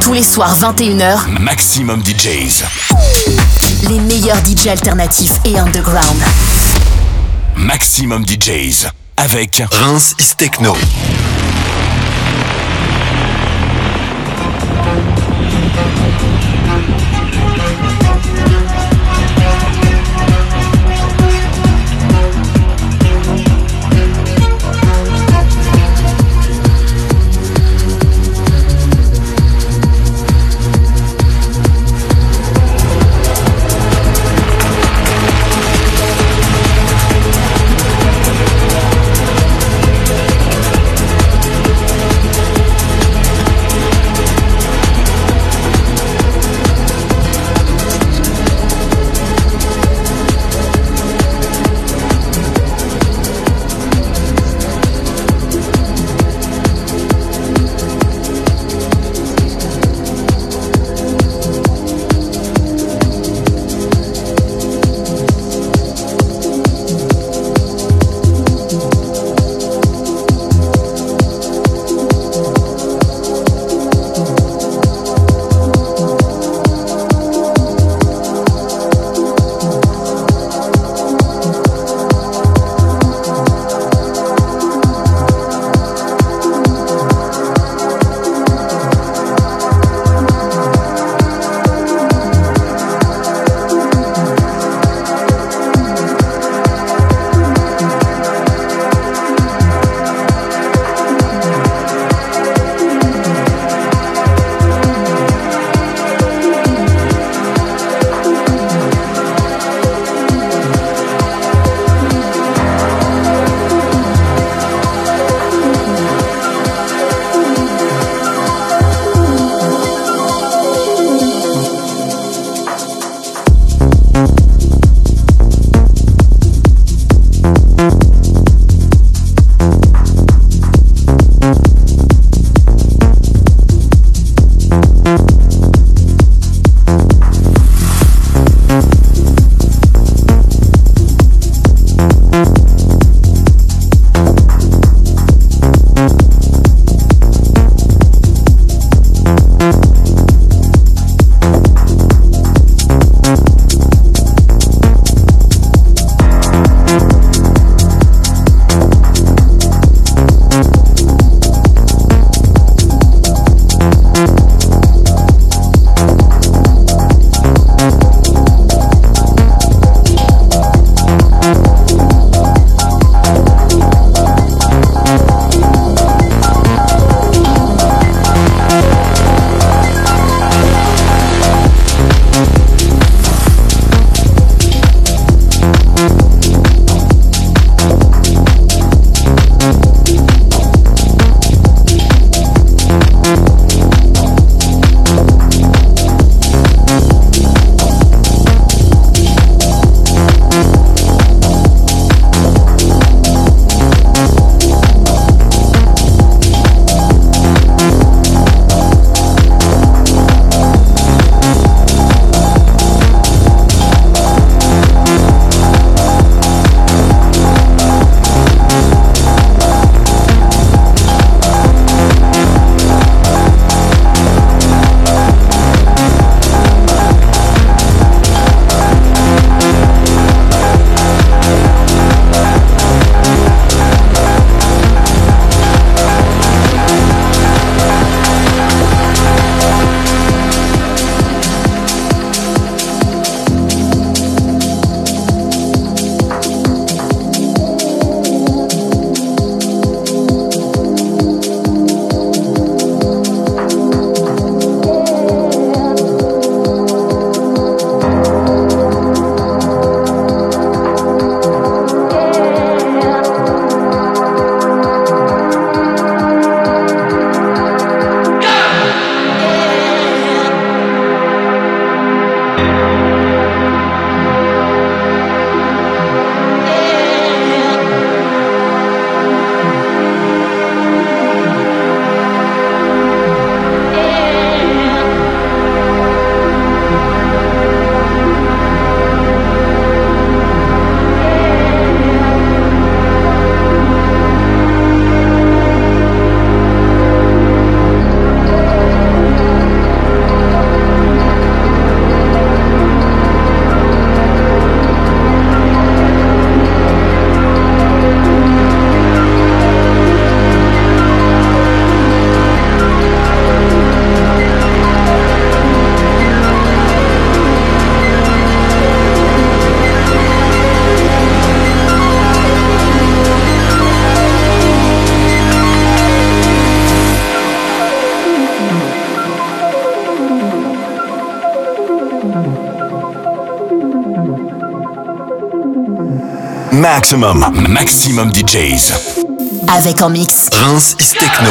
Tous les soirs 21h, Maximum DJs. les meilleurs DJ alternatifs et underground. Maximum DJs. Avec Reims is Techno. Maximum, maximum DJs. Avec en mix. Prince is Techno.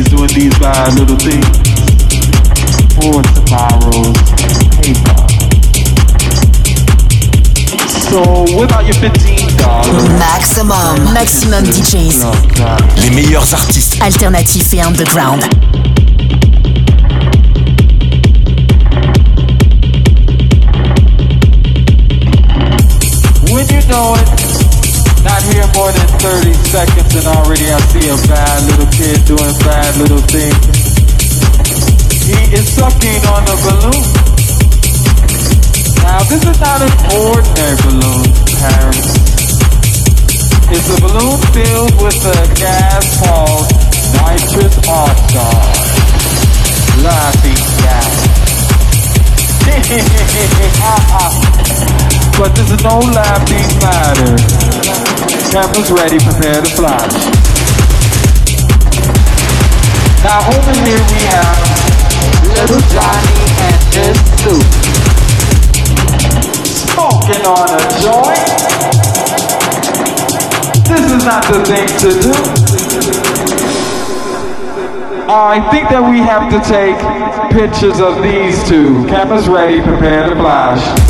little kitties doing these bad little things for tomorrow's paper. So without your fifteen dollars, Maximum, maximum DJs, Les meilleurs artistes. alternatifs et underground. when you know it, not here more than 30 seconds and already I see a bad little kid doing bad little things. He is sucking on a balloon. Now this is not an ordinary balloon, parents. It's a balloon filled with a gas called nitrous oxide. Laughing gas. but no laughing matter. Cameras ready, prepare to fly. Now over here we have little Johnny and his suit. Smoking on a joint. This is not the thing to do. I think that we have to take pictures of these two. Cameras ready, prepare to flash.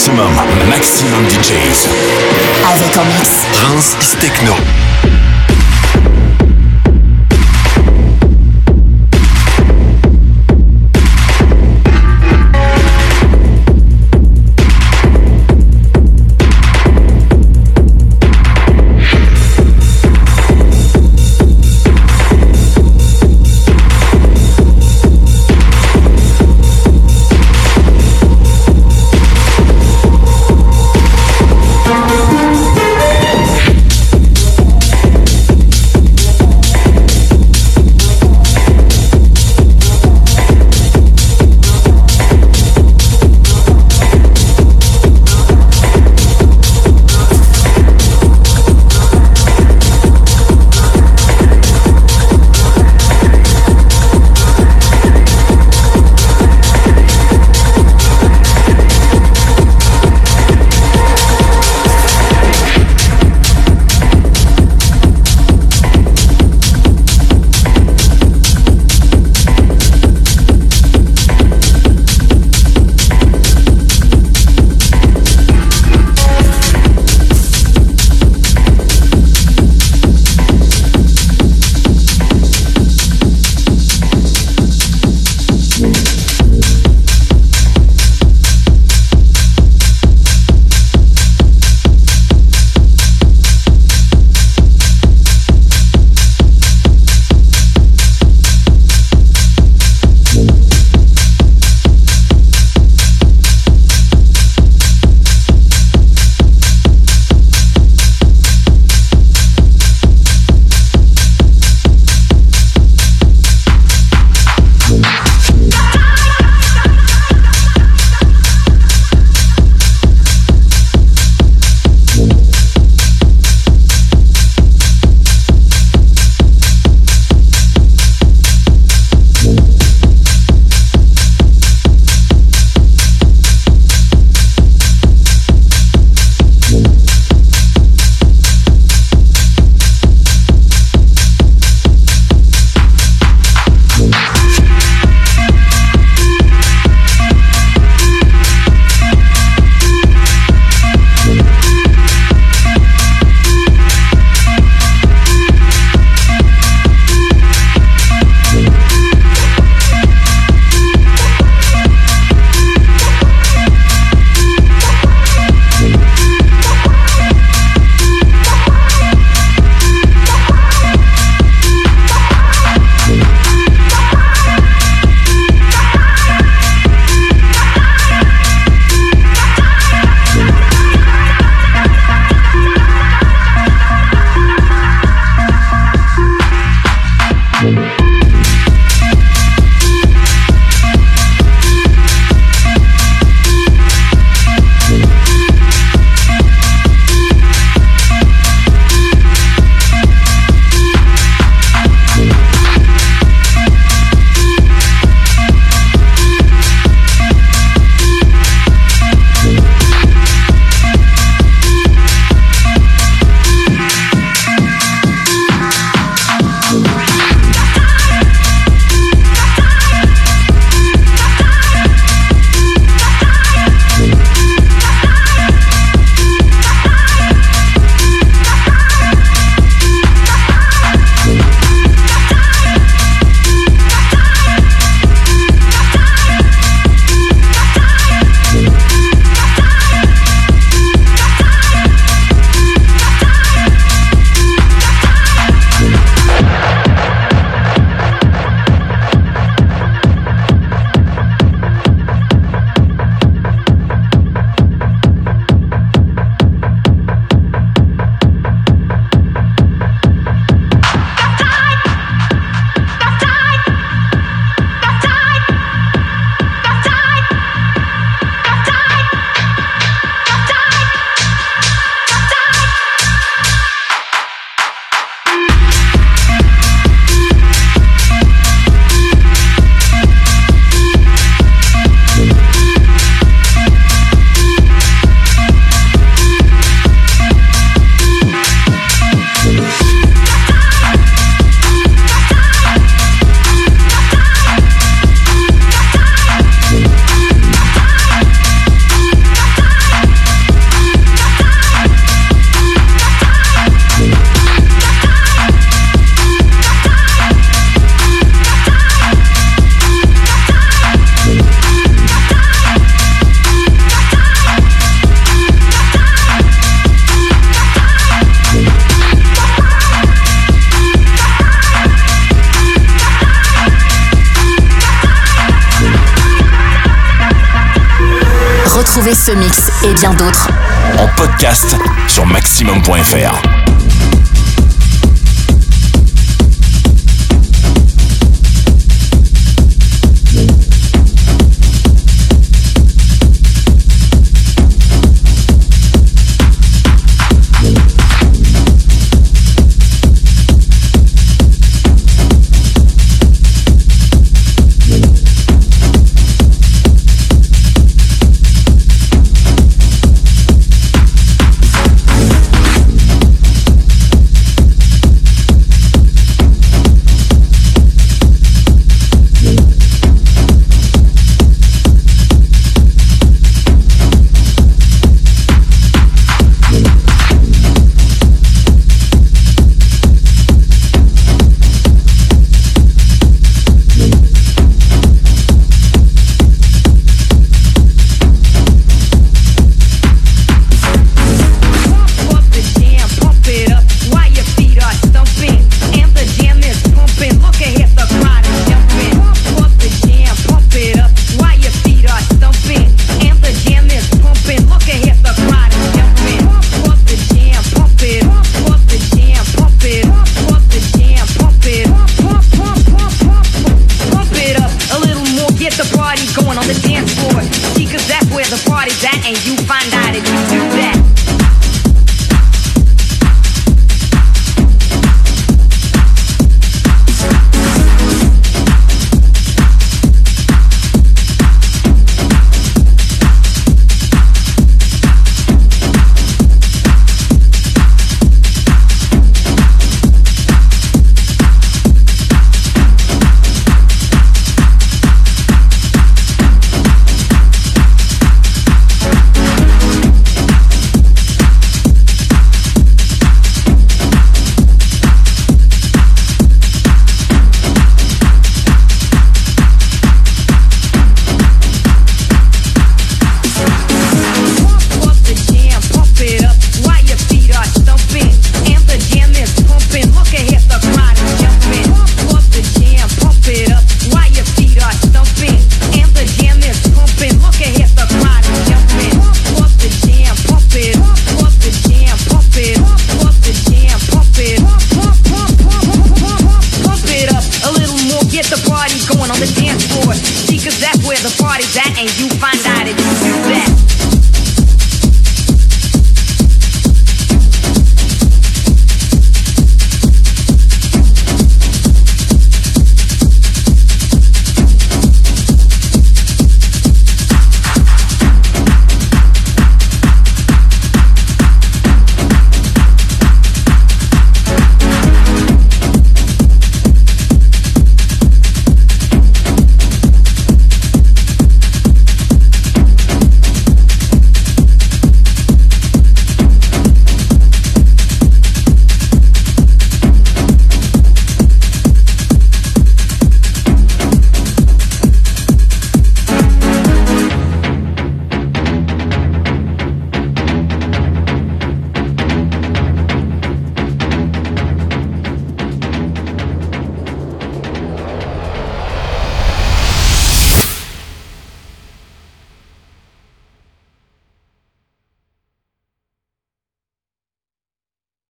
maximum, maximum DJs. Avec en mix. Prince is Techno.